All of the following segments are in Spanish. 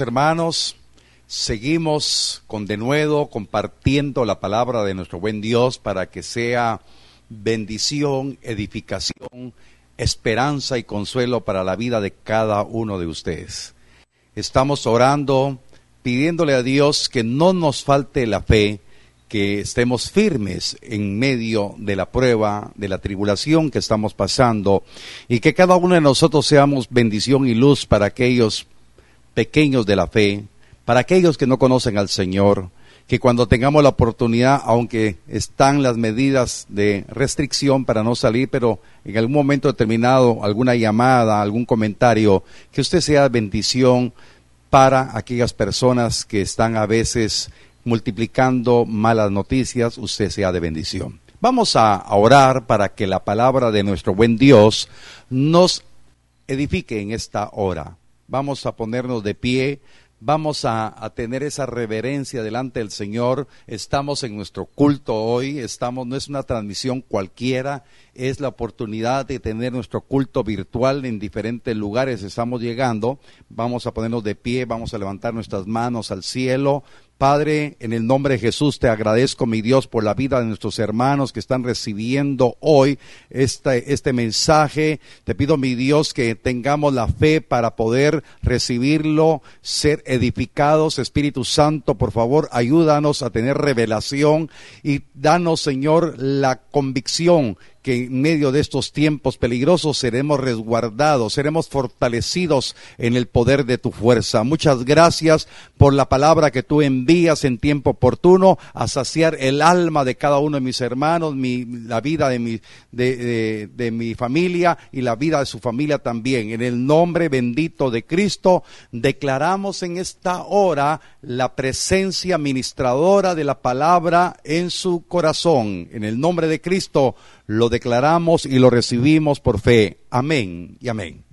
Hermanos, seguimos con denuedo compartiendo la palabra de nuestro buen Dios para que sea bendición, edificación, esperanza y consuelo para la vida de cada uno de ustedes. Estamos orando, pidiéndole a Dios que no nos falte la fe, que estemos firmes en medio de la prueba, de la tribulación que estamos pasando y que cada uno de nosotros seamos bendición y luz para aquellos pequeños de la fe, para aquellos que no conocen al Señor, que cuando tengamos la oportunidad, aunque están las medidas de restricción para no salir, pero en algún momento determinado, alguna llamada, algún comentario, que usted sea bendición para aquellas personas que están a veces multiplicando malas noticias, usted sea de bendición. Vamos a orar para que la palabra de nuestro buen Dios nos edifique en esta hora. Vamos a ponernos de pie, vamos a, tener esa reverencia delante del Señor. Estamos en nuestro culto hoy, estamos, no es una transmisión cualquiera, es la oportunidad de tener nuestro culto virtual en diferentes lugares. Estamos llegando, vamos a ponernos de pie, vamos a levantar nuestras manos al cielo, Padre, en el nombre de Jesús te agradezco, mi Dios, por la vida de nuestros hermanos que están recibiendo hoy este, este mensaje. Te pido, mi Dios, que tengamos la fe para poder recibirlo, ser edificados. Espíritu Santo, por favor, ayúdanos a tener revelación y danos, Señor, la convicción que en medio de estos tiempos peligrosos seremos resguardados, seremos fortalecidos en el poder de tu fuerza. Muchas gracias por la palabra que tú envías en tiempo oportuno a saciar el alma de cada uno de mis hermanos, mi, la vida de mi, de, de mi familia y la vida de su familia también. En el nombre bendito de Cristo, declaramos en esta hora la presencia ministradora de la palabra en su corazón. En el nombre de Cristo, lo declaramos y lo recibimos por fe. Amén y amén.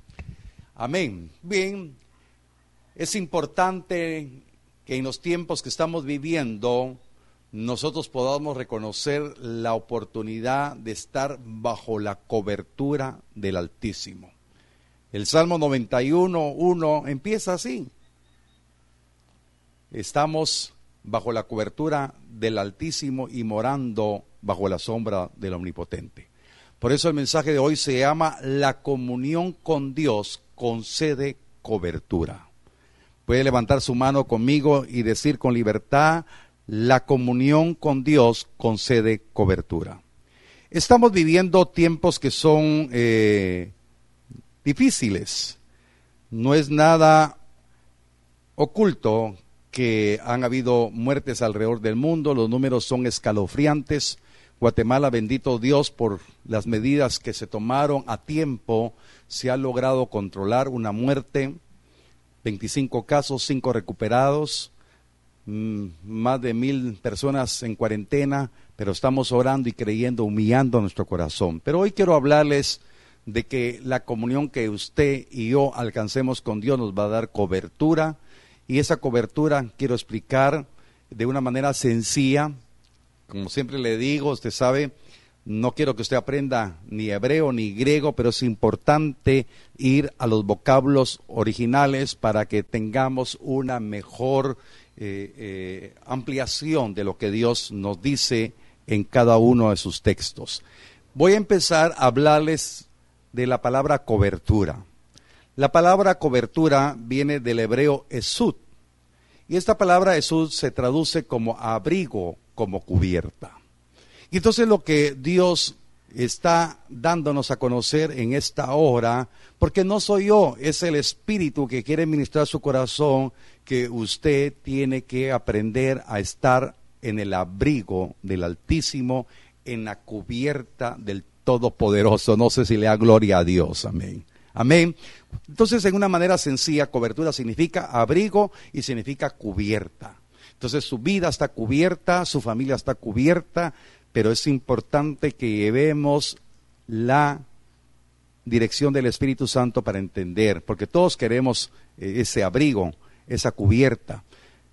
Amén. Bien, es importante que en los tiempos que estamos viviendo nosotros podamos reconocer la oportunidad de estar bajo la cobertura del Altísimo. El Salmo 91, 1 empieza así. Estamos bajo la cobertura del Altísimo y morando bajo la sombra del Omnipotente. Por eso el mensaje de hoy se llama La comunión con Dios concede cobertura. Puede levantar su mano conmigo y decir con libertad, la comunión con Dios concede cobertura. Estamos viviendo tiempos que son eh, difíciles. No es nada oculto que han habido muertes alrededor del mundo, los números son escalofriantes. Guatemala, bendito Dios, por las medidas que se tomaron a tiempo, se ha logrado controlar una muerte, 25 casos, 5 recuperados, mm, más de mil personas en cuarentena, pero estamos orando y creyendo, humillando nuestro corazón. Pero hoy quiero hablarles de que la comunión que usted y yo alcancemos con Dios nos va a dar cobertura y esa cobertura quiero explicar de una manera sencilla, como siempre le digo, usted sabe, no quiero que usted aprenda ni hebreo ni griego, pero es importante ir a los vocablos originales para que tengamos una mejor eh, eh, ampliación de lo que Dios nos dice en cada uno de sus textos. Voy a empezar a hablarles de la palabra cobertura. La palabra cobertura viene del hebreo esud, y esta palabra esud se traduce como abrigo como cubierta. Y entonces lo que Dios está dándonos a conocer en esta hora, porque no soy yo, es el Espíritu que quiere ministrar su corazón, que usted tiene que aprender a estar en el abrigo del Altísimo, en la cubierta del Todopoderoso. No sé si le da gloria a Dios, amén. Amén. Entonces, en una manera sencilla, cobertura significa abrigo y significa cubierta. Entonces su vida está cubierta, su familia está cubierta, pero es importante que llevemos la dirección del Espíritu Santo para entender, porque todos queremos eh, ese abrigo, esa cubierta.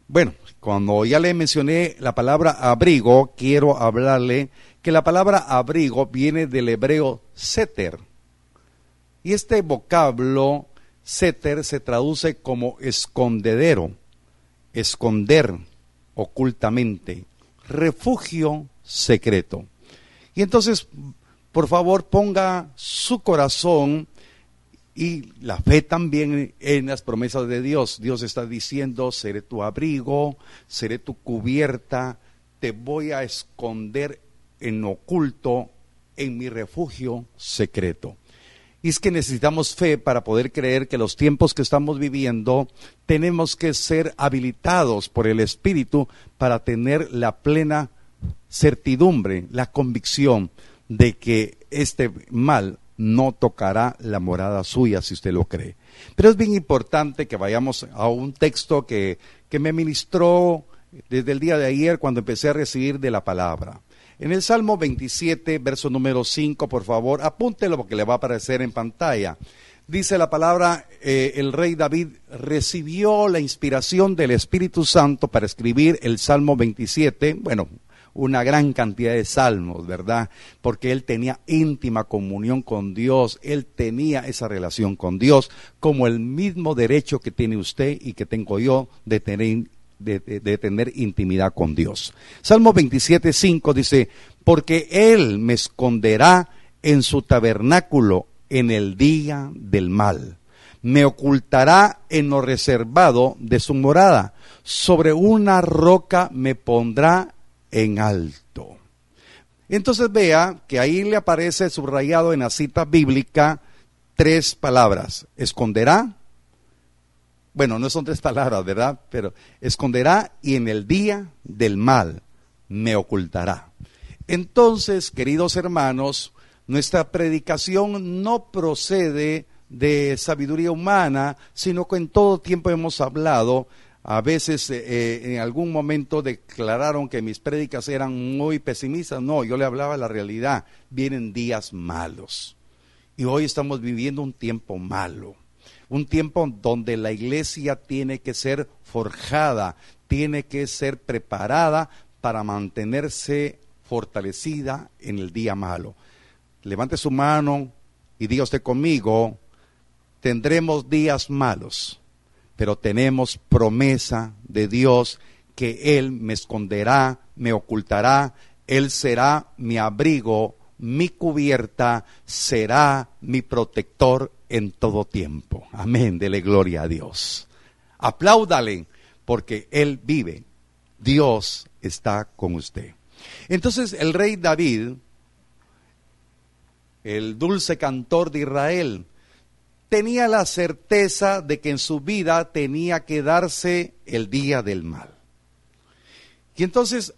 Bueno, cuando ya le mencioné la palabra abrigo, quiero hablarle que la palabra abrigo viene del hebreo seter. Y este vocablo, seter, se traduce como escondedero, esconder ocultamente, refugio secreto. Y entonces, por favor, ponga su corazón y la fe también en las promesas de Dios. Dios está diciendo, seré tu abrigo, seré tu cubierta, te voy a esconder en oculto, en mi refugio secreto. Y es que necesitamos fe para poder creer que los tiempos que estamos viviendo tenemos que ser habilitados por el Espíritu para tener la plena certidumbre, la convicción de que este mal no tocará la morada suya si usted lo cree. Pero es bien importante que vayamos a un texto que, que me ministró desde el día de ayer cuando empecé a recibir de la palabra. En el Salmo 27, verso número 5, por favor, apúntelo porque le va a aparecer en pantalla. Dice la palabra, eh, el rey David recibió la inspiración del Espíritu Santo para escribir el Salmo 27. Bueno, una gran cantidad de salmos, ¿verdad? Porque él tenía íntima comunión con Dios, él tenía esa relación con Dios, como el mismo derecho que tiene usted y que tengo yo de tener, de, tener intimidad con Dios. Salmo 27, 5 dice, porque él me esconderá en su tabernáculo en el día del mal. Me ocultará en lo reservado de su morada. Sobre una roca me pondrá en alto. Entonces vea que ahí le aparece subrayado en la cita bíblica tres palabras. Esconderá. Bueno, no son tres palabras, ¿verdad? Pero esconderá y en el día del mal me ocultará. Entonces, queridos hermanos, nuestra predicación no procede de sabiduría humana, sino que en todo tiempo hemos hablado a veces eh, eh, en algún momento declararon que mis prédicas eran muy pesimistas. No, yo le hablaba la realidad. Vienen días malos. Y hoy estamos viviendo un tiempo malo. Un tiempo donde la iglesia tiene que ser forjada, tiene que ser preparada para mantenerse fortalecida en el día malo. Levante su mano y diga usted conmigo, tendremos días malos pero tenemos promesa de Dios que Él me esconderá, me ocultará, Él será mi abrigo, mi cubierta, será mi protector en todo tiempo. Amén, dele gloria a Dios. Apláudale, porque Él vive. Dios está con usted. Entonces el rey David, el dulce cantor de Israel, tenía la certeza de que en su vida tenía que darse el día del mal. Y entonces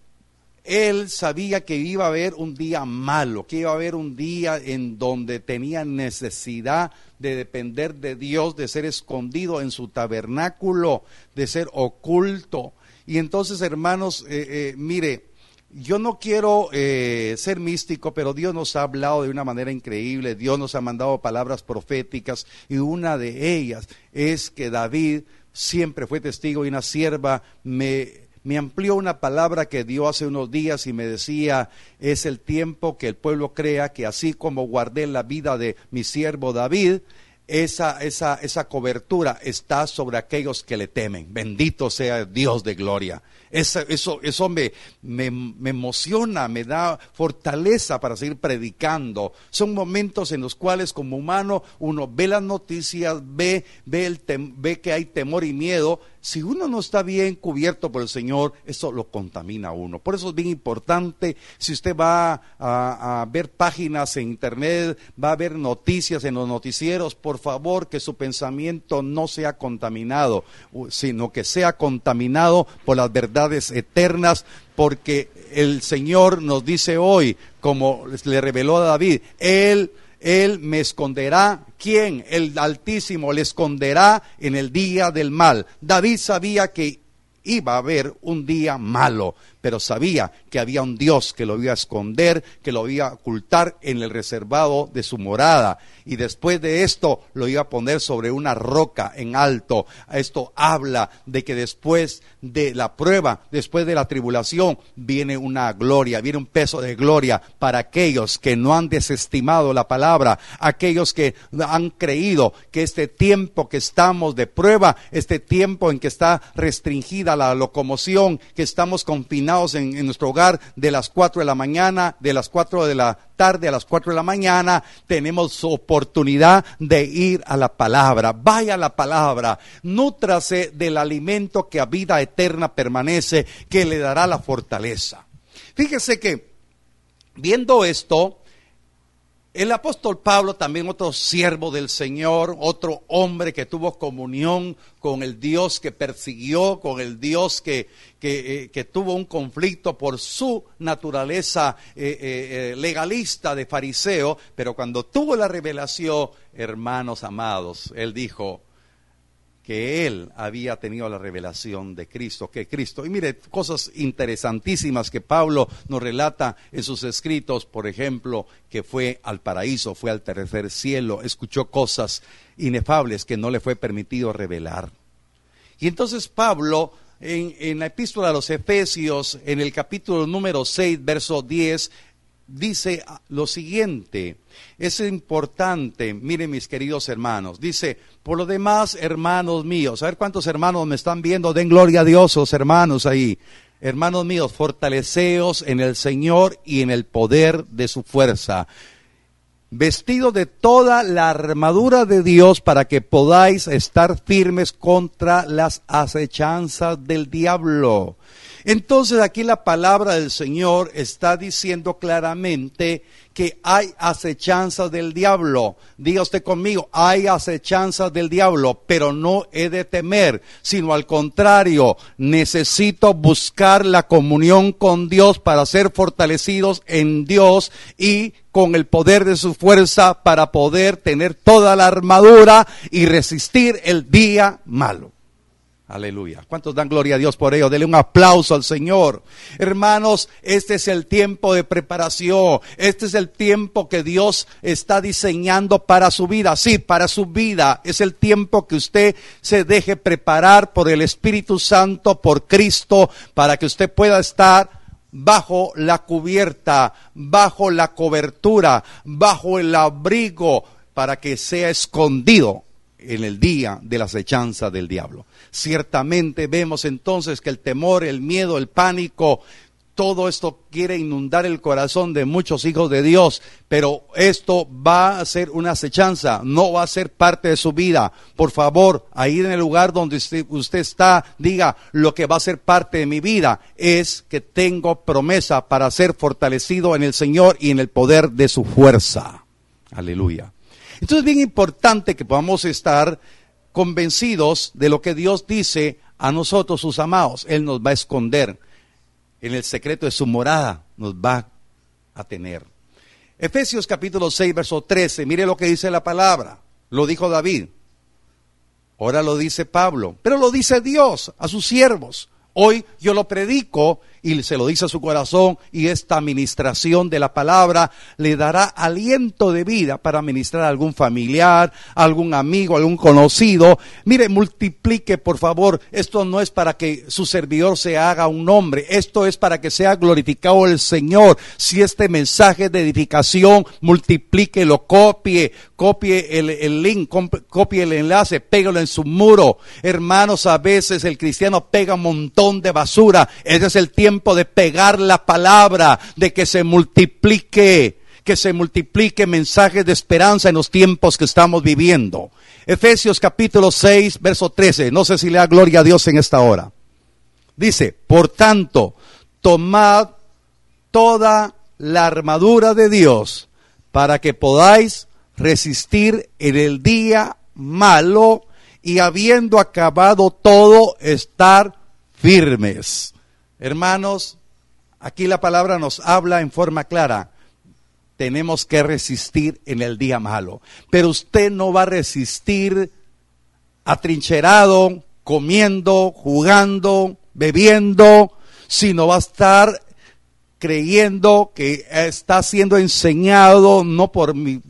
él sabía que iba a haber un día malo, que iba a haber un día en donde tenía necesidad de depender de Dios, de ser escondido en su tabernáculo, de ser oculto. Y entonces, hermanos, eh, eh, mire, yo no quiero eh, ser místico, pero Dios nos ha hablado de una manera increíble, Dios nos ha mandado palabras proféticas y una de ellas es que David siempre fue testigo y una sierva me, me amplió una palabra que dio hace unos días y me decía, es el tiempo que el pueblo crea que así como guardé la vida de mi siervo David, esa, esa, esa cobertura está sobre aquellos que le temen. Bendito sea Dios de gloria. Eso, eso, eso me, me, emociona, me da fortaleza para seguir predicando. Son momentos en los cuales como humano uno ve las noticias, ve, ve, el ve que hay temor y miedo. Si uno no está bien cubierto por el Señor, eso lo contamina a uno. Por eso es bien importante, si usted va a, ver páginas en internet, va a ver noticias en los noticieros, por favor que su pensamiento no sea contaminado, sino que sea contaminado por las verdades eternas, porque el Señor nos dice hoy, como le reveló a David, Él, Él me esconderá. ¿Quién? El Altísimo le esconderá en el día del mal. David sabía que iba a haber un día malo, pero sabía que había un Dios que lo iba a esconder, que lo iba a ocultar en el reservado de su morada. Y después de esto lo iba a poner sobre una roca en alto. Esto habla de que después de la prueba, después de la tribulación, viene una gloria, viene un peso de gloria para aquellos que no han desestimado la palabra, aquellos que han creído que este tiempo que estamos de prueba, este tiempo en que está restringida la locomoción, que estamos confinados, en, nuestro hogar de las 4 de la mañana, de las 4 de la tarde a las 4 de la mañana, tenemos oportunidad de ir a la palabra. Vaya la palabra, nútrase del alimento que a vida eterna permanece, que le dará la fortaleza. Fíjese que viendo esto, el apóstol Pablo, también otro siervo del Señor, otro hombre que tuvo comunión con el Dios que persiguió, con el Dios que, que, eh, tuvo un conflicto por su naturaleza eh, eh, legalista de fariseo, pero cuando tuvo la revelación, hermanos amados, él dijo, que él había tenido la revelación de Cristo, que Cristo. Y mire, cosas interesantísimas que Pablo nos relata en sus escritos, por ejemplo, que fue al paraíso, fue al tercer cielo, escuchó cosas inefables que no le fue permitido revelar. Y entonces Pablo, en, en la epístola a los Efesios, en el capítulo número 6, verso 10, dice lo siguiente, es importante, miren mis queridos hermanos, dice, por lo demás, hermanos míos, a ver cuántos hermanos me están viendo, den gloria a Dios, los hermanos ahí. Hermanos míos, fortaleceos en el Señor y en el poder de su fuerza, vestido de toda la armadura de Dios para que podáis estar firmes contra las acechanzas del diablo entonces aquí la palabra del Señor está diciendo claramente que hay acechanzas del diablo. Diga usted conmigo, hay acechanzas del diablo, pero no he de temer, sino al contrario, necesito buscar la comunión con Dios para ser fortalecidos en Dios y con el poder de su fuerza para poder tener toda la armadura y resistir el día malo. Aleluya. ¿Cuántos dan gloria a Dios por ello? Dele un aplauso al Señor. Hermanos, este es el tiempo de preparación. Este es el tiempo que Dios está diseñando para su vida. Sí, para su vida. Es el tiempo que usted se deje preparar por el Espíritu Santo, por Cristo, para que usted pueda estar bajo la cubierta, bajo la cobertura, bajo el abrigo, para que sea escondido en el día de la acechanza del diablo. Ciertamente vemos entonces que el temor, el miedo, el pánico, todo esto quiere inundar el corazón de muchos hijos de Dios, pero esto va a ser una acechanza, no va a ser parte de su vida. Por favor, ahí en el lugar donde usted, está, diga, lo que va a ser parte de mi vida es que tengo promesa para ser fortalecido en el Señor y en el poder de su fuerza. Aleluya. Entonces es bien importante que podamos estar convencidos de lo que Dios dice a nosotros, sus amados. Él nos va a esconder en el secreto de su morada, nos va a tener. Efesios capítulo 6, verso 13, mire lo que dice la palabra. Lo dijo David. Ahora lo dice Pablo, pero lo dice Dios a sus siervos. Hoy yo lo predico y se lo dice a su corazón y esta administración de la palabra le dará aliento de vida para ministrar a algún familiar, algún amigo, algún conocido. Mire, multiplique por favor. Esto no es para que su servidor se haga un nombre, esto es para que sea glorificado el Señor. Si este mensaje de edificación, multiplique, lo copie, copie el, el link, copie el enlace, pégalo en su muro. Hermanos, a veces el cristiano pega un montón de basura. Ese es el tiempo de pegar la palabra, de que se multiplique, que se multiplique mensajes de esperanza en los tiempos que estamos viviendo. Efesios capítulo 6, verso 13. No sé si le da gloria a Dios en esta hora. Dice, por tanto, tomad toda la armadura de Dios para que podáis resistir en el día malo y habiendo acabado todo, estar firmes. Hermanos, aquí la palabra nos habla en forma clara. Tenemos que resistir en el día malo. Pero usted no va a resistir atrincherado, comiendo, jugando, bebiendo, sino va a estar creyendo que está siendo enseñado no por mi,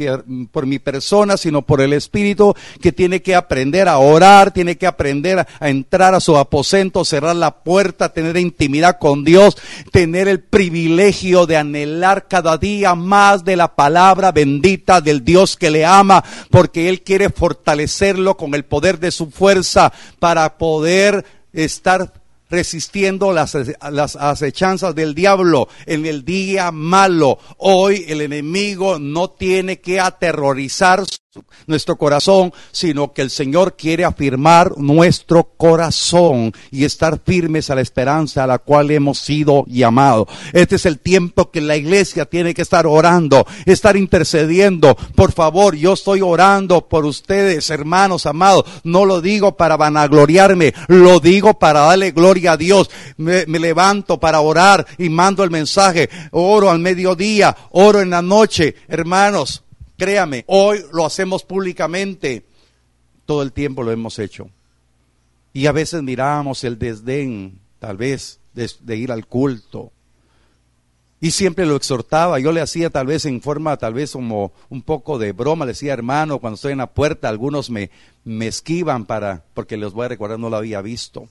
por mi persona, sino por el Espíritu, que tiene que aprender a orar, tiene que aprender a entrar a su aposento, cerrar la puerta, tener intimidad con Dios, tener el privilegio de anhelar cada día más de la palabra bendita del Dios que le ama, porque Él quiere fortalecerlo con el poder de su fuerza para poder estar resistiendo las, las acechanzas del diablo en el día malo. Hoy el enemigo no tiene que aterrorizar nuestro corazón, sino que el Señor quiere afirmar nuestro corazón y estar firmes a la esperanza a la cual hemos sido llamados. Este es el tiempo que la iglesia tiene que estar orando, estar intercediendo. Por favor, yo estoy orando por ustedes, hermanos amados. No lo digo para vanagloriarme, lo digo para darle gloria a Dios. Me, me levanto para orar y mando el mensaje. Oro al mediodía, oro en la noche. Hermanos, Créame, hoy lo hacemos públicamente, todo el tiempo lo hemos hecho. Y a veces miramos el desdén, tal vez, de, ir al culto. Y siempre lo exhortaba, yo le hacía tal vez en forma, tal vez como un poco de broma, le decía hermano, cuando estoy en la puerta, algunos me, me esquivan para, porque les voy a recordar, no lo había visto.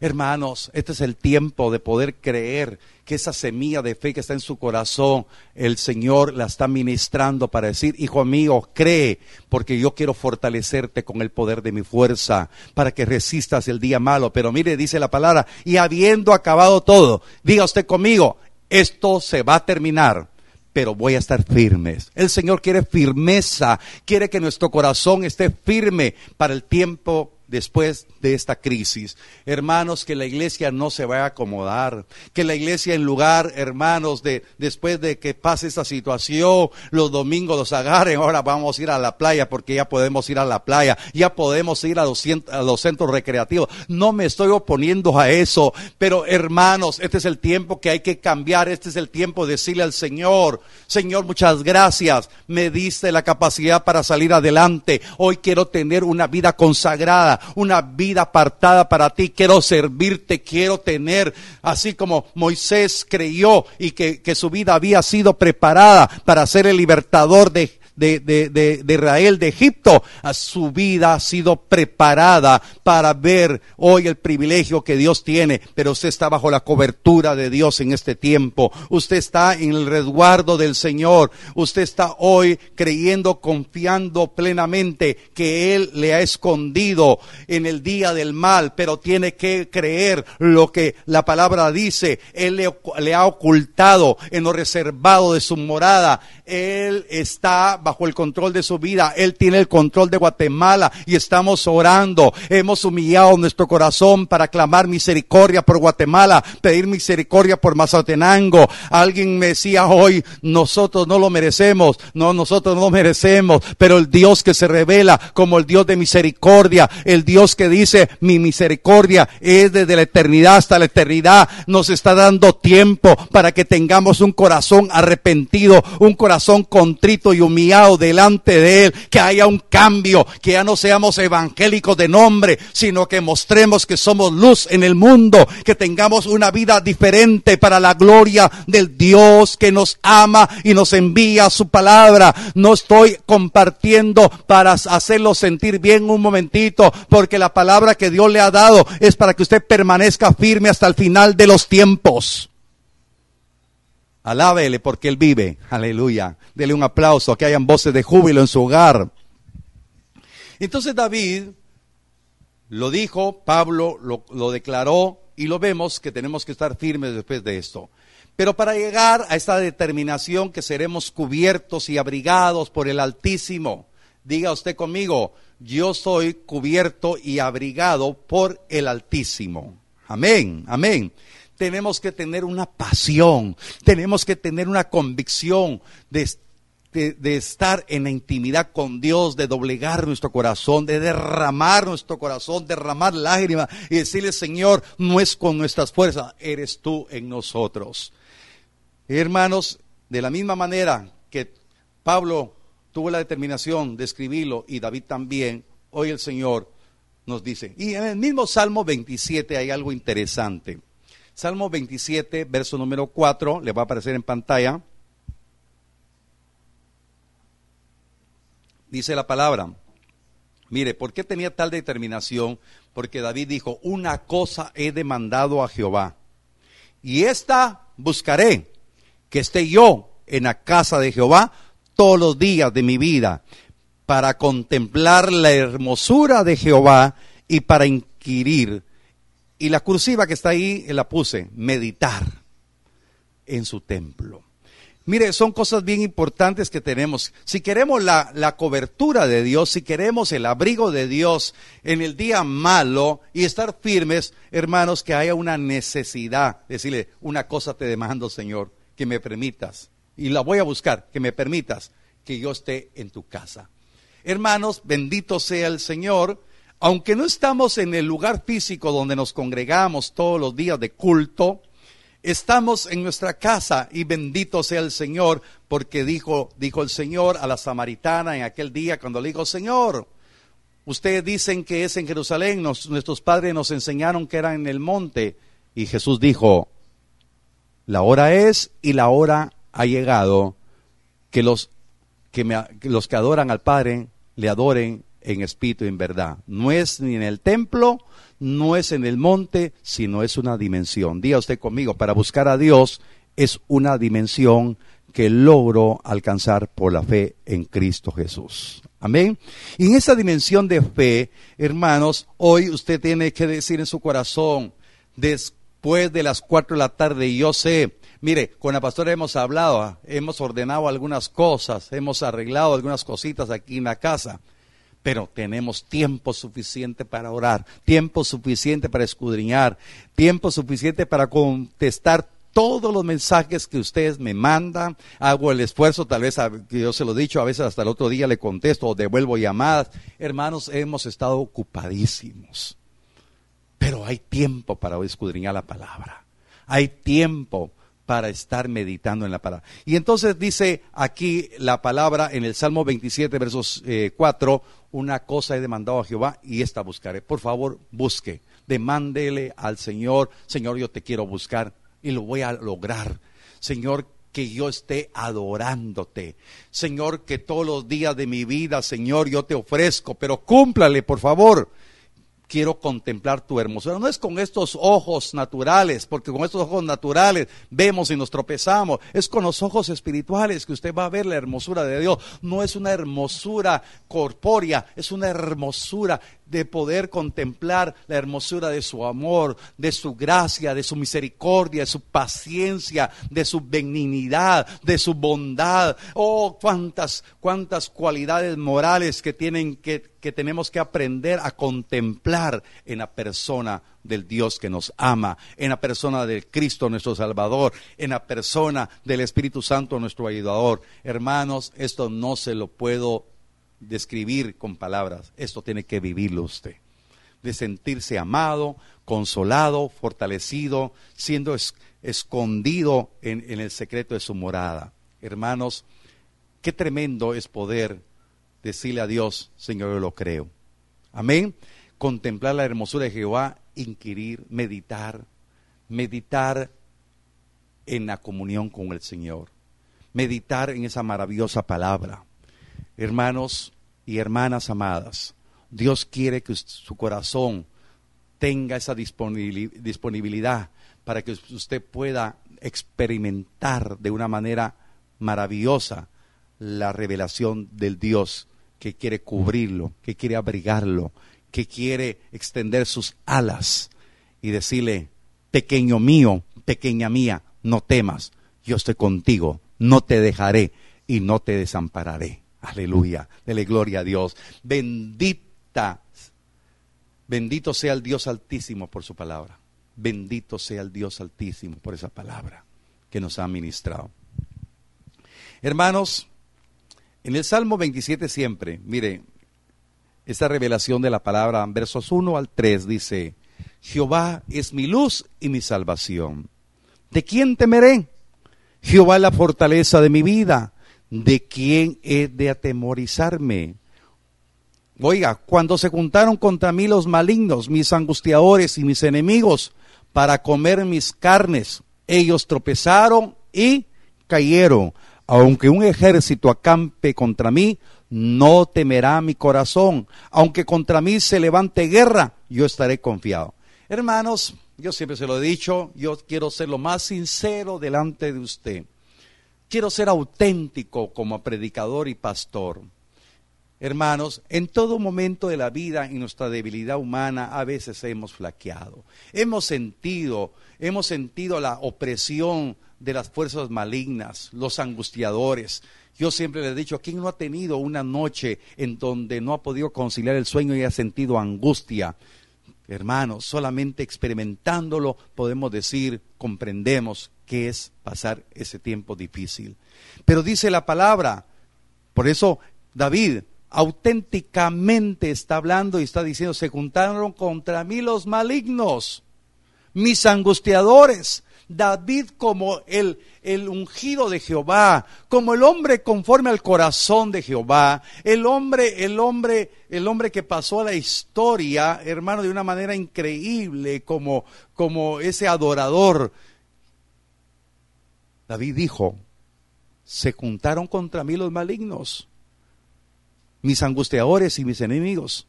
Hermanos, este es el tiempo de poder creer que esa semilla de fe que está en su corazón, el Señor la está ministrando para decir, hijo mío, cree, porque yo quiero fortalecerte con el poder de mi fuerza, para que resistas el día malo. Pero mire, dice la palabra, y habiendo acabado todo, diga usted conmigo, esto se va a terminar pero voy a estar firmes. El Señor quiere firmeza, quiere que nuestro corazón esté firme para el tiempo después de esta crisis. Hermanos, que la iglesia no se vaya a acomodar, que la iglesia en lugar, hermanos, de después de que pase esta situación, los domingos los agarren, ahora vamos a ir a la playa porque ya podemos ir a la playa, ya podemos ir a los centros recreativos. No me estoy oponiendo a eso, pero hermanos, este es el tiempo que hay que cambiar, este es el tiempo de decirle al Señor, Señor, muchas gracias, me diste la capacidad para salir adelante, hoy quiero tener una vida consagrada, una vida apartada para ti. Quiero servirte, quiero tener, así como Moisés creyó y que, que su vida había sido preparada para ser el libertador de de, de, de, Israel, de Egipto, a su vida ha sido preparada para ver hoy el privilegio que Dios tiene, pero usted está bajo la cobertura de Dios en este tiempo, usted está en el resguardo del Señor, usted está hoy creyendo, confiando plenamente que Él le ha escondido en el día del mal, pero tiene que creer lo que la palabra dice, Él le, le ha ocultado en lo reservado de su morada, Él está bajo el control de su vida. Él tiene el control de Guatemala y estamos orando. Hemos humillado nuestro corazón para clamar misericordia por Guatemala, pedir misericordia por Mazatenango. Alguien me decía hoy, nosotros no lo merecemos. No, nosotros no lo merecemos. Pero el Dios que se revela como el Dios de misericordia, el Dios que dice, mi misericordia es desde la eternidad hasta la eternidad, nos está dando tiempo para que tengamos un corazón arrepentido, un corazón contrito y humillado delante de Él, que haya un cambio, que ya no seamos evangélicos de nombre, sino que mostremos que somos luz en el mundo, que tengamos una vida diferente para la gloria del Dios que nos ama y nos envía su palabra. No estoy compartiendo para hacerlo sentir bien un momentito, porque la palabra que Dios le ha dado es para que usted permanezca firme hasta el final de los tiempos. Alábele porque Él vive. Aleluya. Dele un aplauso, que hayan voces de júbilo en su hogar. Entonces David lo dijo, Pablo lo, lo declaró y lo vemos que tenemos que estar firmes después de esto. Pero para llegar a esta determinación que seremos cubiertos y abrigados por el Altísimo, diga usted conmigo, yo soy cubierto y abrigado por el Altísimo. Amén, amén tenemos que tener una pasión, tenemos que tener una convicción de, estar en la intimidad con Dios, de doblegar nuestro corazón, de derramar nuestro corazón, derramar lágrimas y decirle, Señor, no es con nuestras fuerzas, eres tú en nosotros. Hermanos, de la misma manera que Pablo tuvo la determinación de escribirlo y David también, hoy el Señor nos dice, y en el mismo Salmo 27 hay algo interesante. Salmo 27, verso número 4, le va a aparecer en pantalla. Dice la palabra, mire, ¿por qué tenía tal determinación? Porque David dijo, una cosa he demandado a Jehová, y esta buscaré, que esté yo en la casa de Jehová todos los días de mi vida, para contemplar la hermosura de Jehová y para inquirir. Y la cursiva que está ahí la puse, meditar en su templo. Mire, son cosas bien importantes que tenemos. Si queremos la, la, cobertura de Dios, si queremos el abrigo de Dios en el día malo y estar firmes, hermanos, que haya una necesidad. Decirle, una cosa te demando, Señor, que me permitas. Y la voy a buscar, que me permitas que yo esté en tu casa. Hermanos, bendito sea el Señor. Aunque no estamos en el lugar físico donde nos congregamos todos los días de culto, Estamos en nuestra casa y bendito sea el Señor, porque dijo, dijo el Señor a la samaritana en aquel día cuando le dijo, Señor, ustedes dicen que es en Jerusalén, nuestros padres nos enseñaron que era en el monte. Y Jesús dijo, la hora es y la hora ha llegado que los que, me, los que adoran al Padre le adoren en espíritu y en verdad. No es ni en el templo, no es en el monte, sino es una dimensión. Diga usted conmigo, para buscar a Dios es una dimensión que logro alcanzar por la fe en Cristo Jesús. Amén. Y en esa dimensión de fe, hermanos, hoy usted tiene que decir en su corazón, después de las cuatro de la tarde, yo sé, mire, con la pastora hemos hablado, hemos ordenado algunas cosas, hemos arreglado algunas cositas aquí en la casa pero tenemos tiempo suficiente para orar, tiempo suficiente para escudriñar, tiempo suficiente para contestar todos los mensajes que ustedes me mandan, hago el esfuerzo, tal vez yo se lo he dicho, a veces hasta el otro día le contesto o devuelvo llamadas. Hermanos, hemos estado ocupadísimos, pero hay tiempo para escudriñar la palabra. Hay tiempo para estar meditando en la palabra. Y entonces dice aquí la palabra en el Salmo 27, versos 4, eh, una cosa he demandado a Jehová y esta buscaré. Por favor, busque, demándele al Señor, Señor, yo te quiero buscar y lo voy a lograr. Señor, que yo esté adorándote. Señor, que todos los días de mi vida, Señor, yo te ofrezco, pero cúmplale, por favor quiero contemplar tu hermosura. No es con estos ojos naturales, porque con estos ojos naturales vemos y nos tropezamos. Es con los ojos espirituales que usted va a ver la hermosura de Dios. No es una hermosura corpórea, es una hermosura de poder contemplar la hermosura de su amor, de su gracia, de su misericordia, de su paciencia, de su benignidad, de su bondad. Oh, cuántas, cuántas cualidades morales que tienen que, que tenemos que aprender a contemplar en la persona del Dios que nos ama, en la persona del Cristo nuestro Salvador, en la persona del Espíritu Santo nuestro ayudador. Hermanos, esto no se lo puedo describir con palabras, esto tiene que vivirlo usted. De sentirse amado, consolado, fortalecido, siendo escondido en, en el secreto de su morada. Hermanos, qué tremendo es poder decirle a Dios, Señor, yo lo creo. Amén. Contemplar la hermosura de Jehová, inquirir, meditar, meditar en la comunión con el Señor, meditar en esa maravillosa palabra. Hermanos y hermanas amadas, Dios quiere que su corazón tenga esa disponibilidad para que usted pueda experimentar de una manera maravillosa la revelación del Dios que quiere cubrirlo, que quiere abrigarlo, que quiere extender sus alas y decirle, pequeño mío, pequeña mía, no temas, yo estoy contigo, no te dejaré y no te desampararé. Aleluya. Dele gloria a Dios. Bendita. Bendito sea el Dios altísimo por su palabra. Bendito sea el Dios altísimo por esa palabra que nos ha ministrado. Hermanos, en el Salmo 27 siempre, mire, esta revelación de la palabra, versos 1 al 3 dice, Jehová es mi luz y mi salvación. ¿De quién temeré? Jehová es la fortaleza de mi vida. ¿De quién he de atemorizarme? Oiga, cuando se juntaron contra mí los malignos, mis angustiadores y mis enemigos, para comer mis carnes. Ellos tropezaron y cayeron. Aunque un ejército acampe contra mí, no temerá mi corazón. Aunque contra mí se levante guerra, yo estaré confiado. Hermanos, yo siempre se lo he dicho, yo quiero ser lo más sincero delante de usted. Quiero ser auténtico como predicador y pastor. Hermanos, en todo momento de la vida, en nuestra debilidad humana, a veces hemos flaqueado. Hemos sentido, hemos sentido la opresión de las fuerzas malignas, los angustiadores. Yo siempre le he dicho, ¿quién no ha tenido una noche en donde no ha podido conciliar el sueño y ha sentido angustia? Hermanos, solamente experimentándolo podemos decir, comprendemos qué es pasar ese tiempo difícil. Pero dice la palabra, por eso David auténticamente está hablando y está diciendo, se juntaron contra mí los malignos, mis angustiadores. David como el, el ungido de Jehová, como el hombre conforme al corazón de Jehová, el hombre, el hombre, el hombre que pasó a la historia, hermano, de una manera increíble, como, como ese adorador. David dijo, se juntaron contra mí los malignos mis angustiadores y mis enemigos,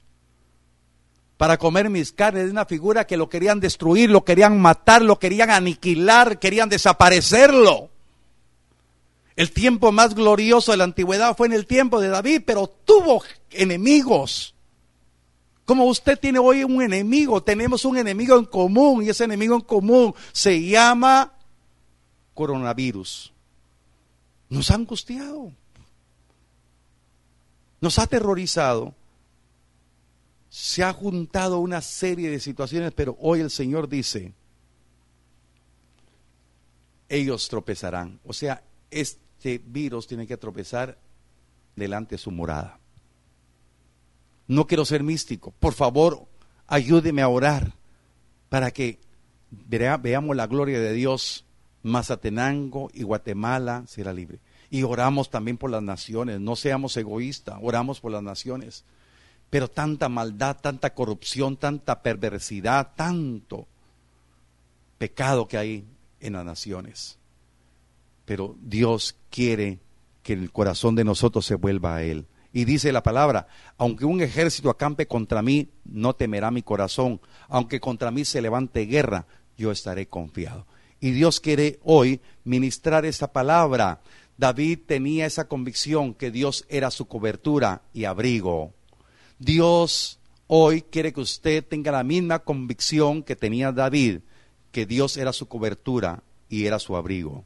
para comer mis carnes. de una figura que lo querían destruir, lo querían matar, lo querían aniquilar, querían desaparecerlo. El tiempo más glorioso de la antigüedad fue en el tiempo de David, pero tuvo enemigos. Como usted tiene hoy un enemigo, tenemos un enemigo en común y ese enemigo en común se llama coronavirus. Nos ha angustiado nos ha aterrorizado, se ha juntado una serie de situaciones, pero hoy el Señor dice, ellos tropezarán. O sea, este virus tiene que tropezar delante de su morada. No quiero ser místico. Por favor, ayúdeme a orar para que veamos la gloria de Dios. Mazatenango y Guatemala será libre. Y oramos también por las naciones, no seamos egoístas, oramos por las naciones. Pero tanta maldad, tanta corrupción, tanta perversidad, tanto pecado que hay en las naciones. Pero Dios quiere que el corazón de nosotros se vuelva a Él. Y dice la palabra, aunque un ejército acampe contra mí, no temerá mi corazón. Aunque contra mí se levante guerra, yo estaré confiado. Y Dios quiere hoy ministrar esta palabra David tenía esa convicción que Dios era su cobertura y abrigo. Dios hoy quiere que usted tenga la misma convicción que tenía David, que Dios era su cobertura y era su abrigo.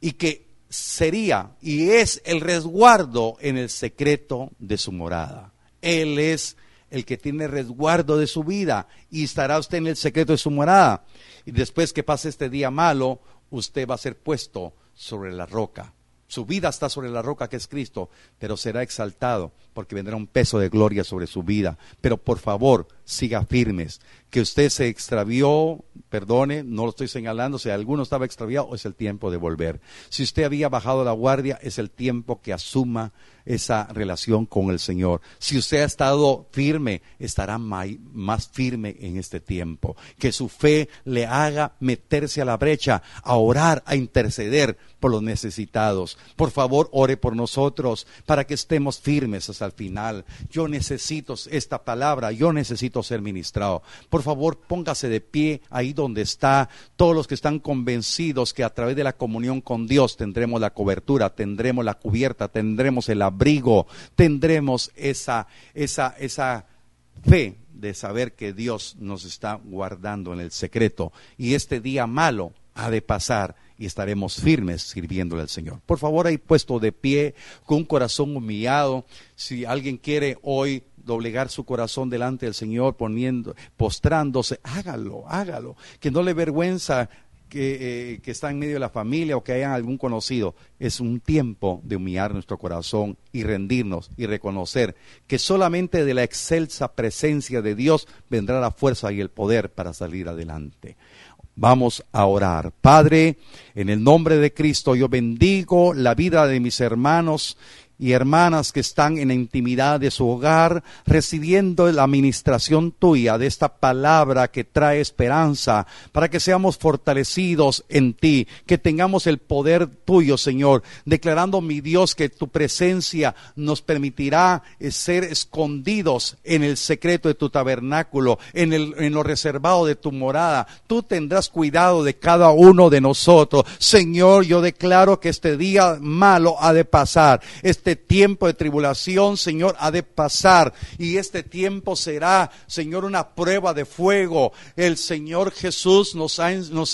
Y que sería y es el resguardo en el secreto de su morada. Él es el que tiene resguardo de su vida y estará usted en el secreto de su morada. Y después que pase este día malo, usted va a ser puesto sobre la roca. Su vida está sobre la roca que es Cristo, pero será exaltado porque vendrá un peso de gloria sobre su vida. Pero por favor, siga firmes. Que usted se extravió, perdone, no lo estoy señalando, si alguno estaba extraviado, es el tiempo de volver. Si usted había bajado la guardia, es el tiempo que asuma esa relación con el Señor. Si usted ha estado firme, estará más firme en este tiempo. Que su fe le haga meterse a la brecha, a orar, a interceder por los necesitados. Por favor, ore por nosotros para que estemos firmes hasta final. Yo necesito esta palabra, yo necesito ser ministrado. Por favor, póngase de pie ahí donde está. Todos los que están convencidos que a través de la comunión con Dios tendremos la cobertura, tendremos la cubierta, tendremos el abrigo, tendremos esa, esa, esa fe de saber que Dios nos está guardando en el secreto. Y este día malo ha de pasar y estaremos firmes sirviéndole al Señor. Por favor, ahí puesto de pie, con un corazón humillado, si alguien quiere hoy doblegar su corazón delante del Señor, poniendo, postrándose, hágalo, hágalo, que no le vergüenza que, eh, que, está en medio de la familia o que haya algún conocido. Es un tiempo de humillar nuestro corazón y rendirnos y reconocer que solamente de la excelsa presencia de Dios vendrá la fuerza y el poder para salir adelante. Vamos a orar. Padre, en el nombre de Cristo yo bendigo la vida de mis hermanos y hermanas que están en la intimidad de su hogar, recibiendo la administración tuya de esta palabra que trae esperanza, para que seamos fortalecidos en ti, que tengamos el poder tuyo, Señor, declarando, mi Dios, que tu presencia nos permitirá ser escondidos en el secreto de tu tabernáculo, en, el, en lo reservado de tu morada. Tú tendrás cuidado de cada uno de nosotros. Señor, yo declaro que este día malo ha de pasar. Este este tiempo de tribulación, Señor, ha de pasar y este tiempo será, Señor, una prueba de fuego. El Señor Jesús nos,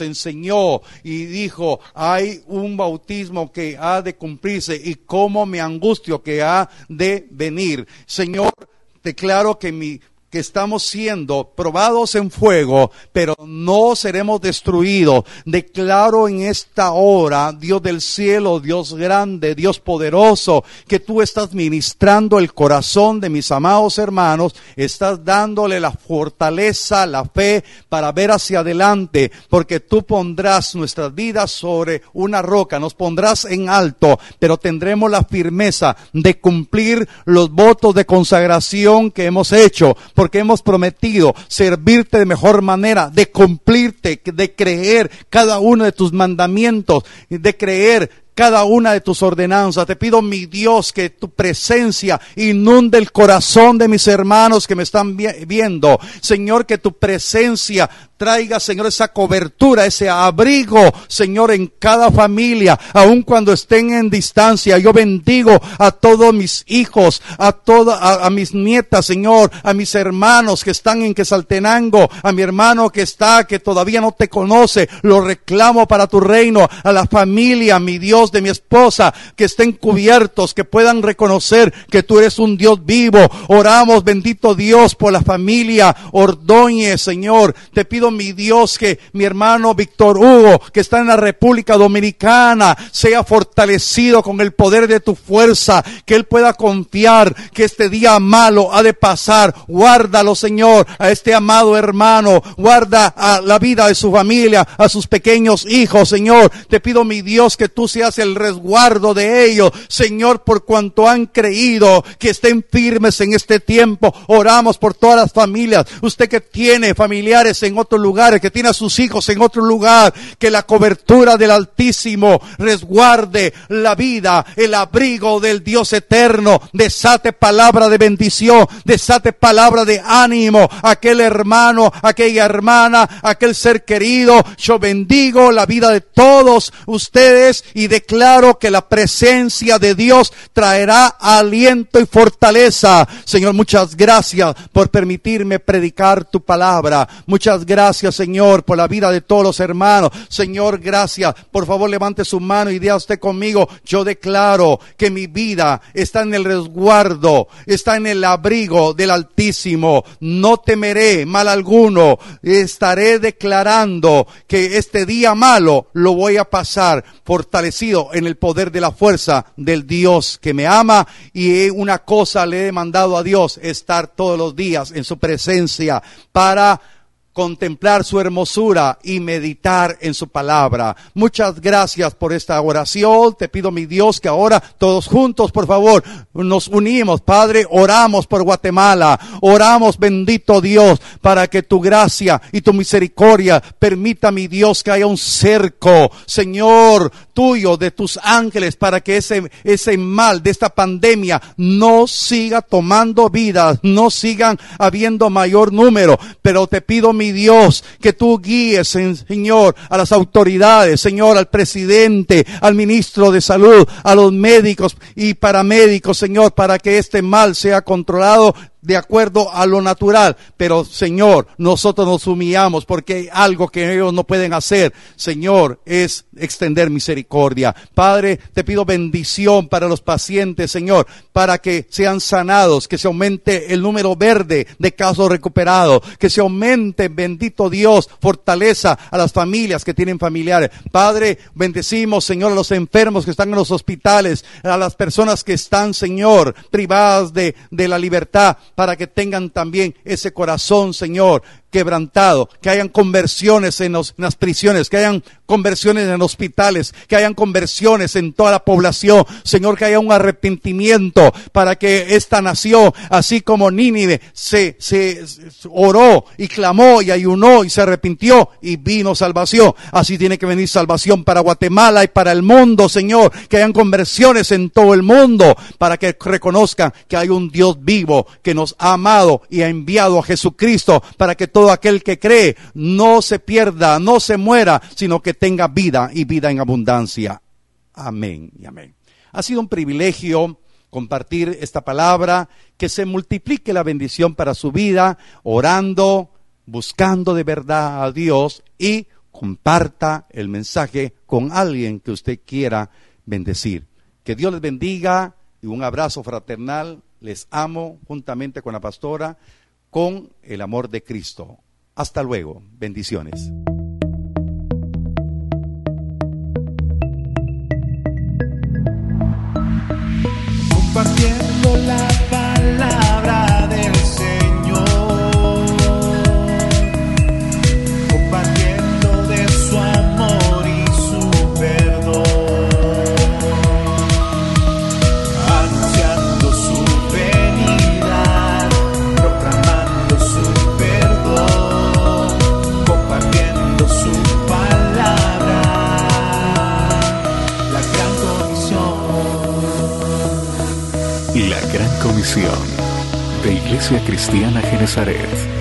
enseñó y dijo, hay un bautismo que ha de cumplirse y cómo me angustio que ha de venir. Señor, declaro que mi estamos siendo probados en fuego, pero no seremos destruidos. Declaro en esta hora, Dios del cielo, Dios grande, Dios poderoso, que tú estás ministrando el corazón de mis amados hermanos, estás dándole la fortaleza, la fe para ver hacia adelante, porque tú pondrás nuestras vidas sobre una roca, nos pondrás en alto, pero tendremos la firmeza de cumplir los votos de consagración que hemos hecho hemos prometido servirte de mejor manera, de cumplirte, de creer cada uno de tus mandamientos, de creer cada una de tus ordenanzas. Te pido, mi Dios, que tu presencia inunde el corazón de mis hermanos que me están viendo. Señor, que tu presencia traiga, Señor, esa cobertura, ese abrigo, Señor, en cada familia, aun cuando estén en distancia. Yo bendigo a todos mis hijos, a todas, a, mis nietas, Señor, a mis hermanos que están en Quesaltenango, a mi hermano que está, que todavía no te conoce. Lo reclamo para tu reino, a la familia, mi Dios, de mi esposa, que estén cubiertos, que puedan reconocer que tú eres un Dios vivo. Oramos, bendito Dios, por la familia Ordóñez, Señor. Te pido mi Dios, que mi hermano Víctor Hugo, que está en la República Dominicana, sea fortalecido con el poder de tu fuerza, que él pueda confiar que este día malo ha de pasar. Guárdalo, Señor, a este amado hermano. Guarda a la vida de su familia, a sus pequeños hijos, Señor. Te pido, mi Dios, que tú seas el resguardo de ellos, Señor, por cuanto han creído, que estén firmes en este tiempo. Oramos por todas las familias. Usted que tiene familiares en otro lugares, que tiene a sus hijos en otro lugar, que la cobertura del Altísimo resguarde la vida, el abrigo del Dios eterno, desate palabra de bendición, desate palabra de ánimo, aquel hermano, aquella hermana, aquel ser querido, yo bendigo la vida de todos ustedes y declaro que la presencia de Dios traerá aliento y fortaleza. Señor, muchas gracias por permitirme predicar tu palabra. Muchas gracias Señor, por la vida de todos los hermanos. Señor, gracias. Por favor, levante su mano y diga conmigo. Yo declaro que mi vida está en el resguardo, está en el abrigo del Altísimo. No temeré mal alguno. Estaré declarando que este día malo lo voy a pasar fortalecido en el poder de la fuerza del Dios que me ama. Y una cosa le he mandado a Dios, estar todos los días en su presencia para contemplar su hermosura y meditar en su palabra. Muchas gracias por esta oración. Te pido, mi Dios, que ahora todos juntos, por favor, nos unimos. Padre, oramos por Guatemala. Oramos, bendito Dios, para que tu gracia y tu misericordia permita, mi Dios, que haya un cerco, Señor, tuyo, de tus ángeles, para que ese, ese mal de esta pandemia no siga tomando vidas, no sigan habiendo mayor número. Pero te pido, mi Dios, que tú guíes, Señor, a las autoridades, Señor, al presidente, al ministro de salud, a los médicos y paramédicos, Señor, para que este mal sea controlado de acuerdo a lo natural. Pero Señor, nosotros nos humillamos porque algo que ellos no pueden hacer, Señor, es extender misericordia. Padre, te pido bendición para los pacientes, Señor, para que sean sanados, que se aumente el número verde de casos recuperados, que se aumente, bendito Dios, fortaleza a las familias que tienen familiares. Padre, bendecimos, Señor, a los enfermos que están en los hospitales, a las personas que están, Señor, privadas de, de la libertad para que tengan también ese corazón, Señor, quebrantado, que hayan conversiones en, las prisiones, que hayan conversiones en hospitales, que hayan conversiones en toda la población. Señor, que haya un arrepentimiento para que esta nación, así como Nínive, se, se, se oró y clamó y ayunó y se arrepintió y vino salvación. Así tiene que venir salvación para Guatemala y para el mundo, Señor. Que hayan conversiones en todo el mundo para que reconozcan que hay un Dios vivo que nos ha amado y ha enviado a Jesucristo para que todo aquel que cree no se pierda, no se muera, sino que tenga vida y vida en abundancia. Amén y amén. Ha sido un privilegio compartir esta palabra, que se multiplique la bendición para su vida, orando, buscando de verdad a Dios y comparta el mensaje con alguien que usted quiera bendecir. Que Dios les bendiga y un abrazo fraternal. Les amo juntamente con la pastora con el amor de Cristo. Hasta luego. Bendiciones. De Iglesia Cristiana Genezaret.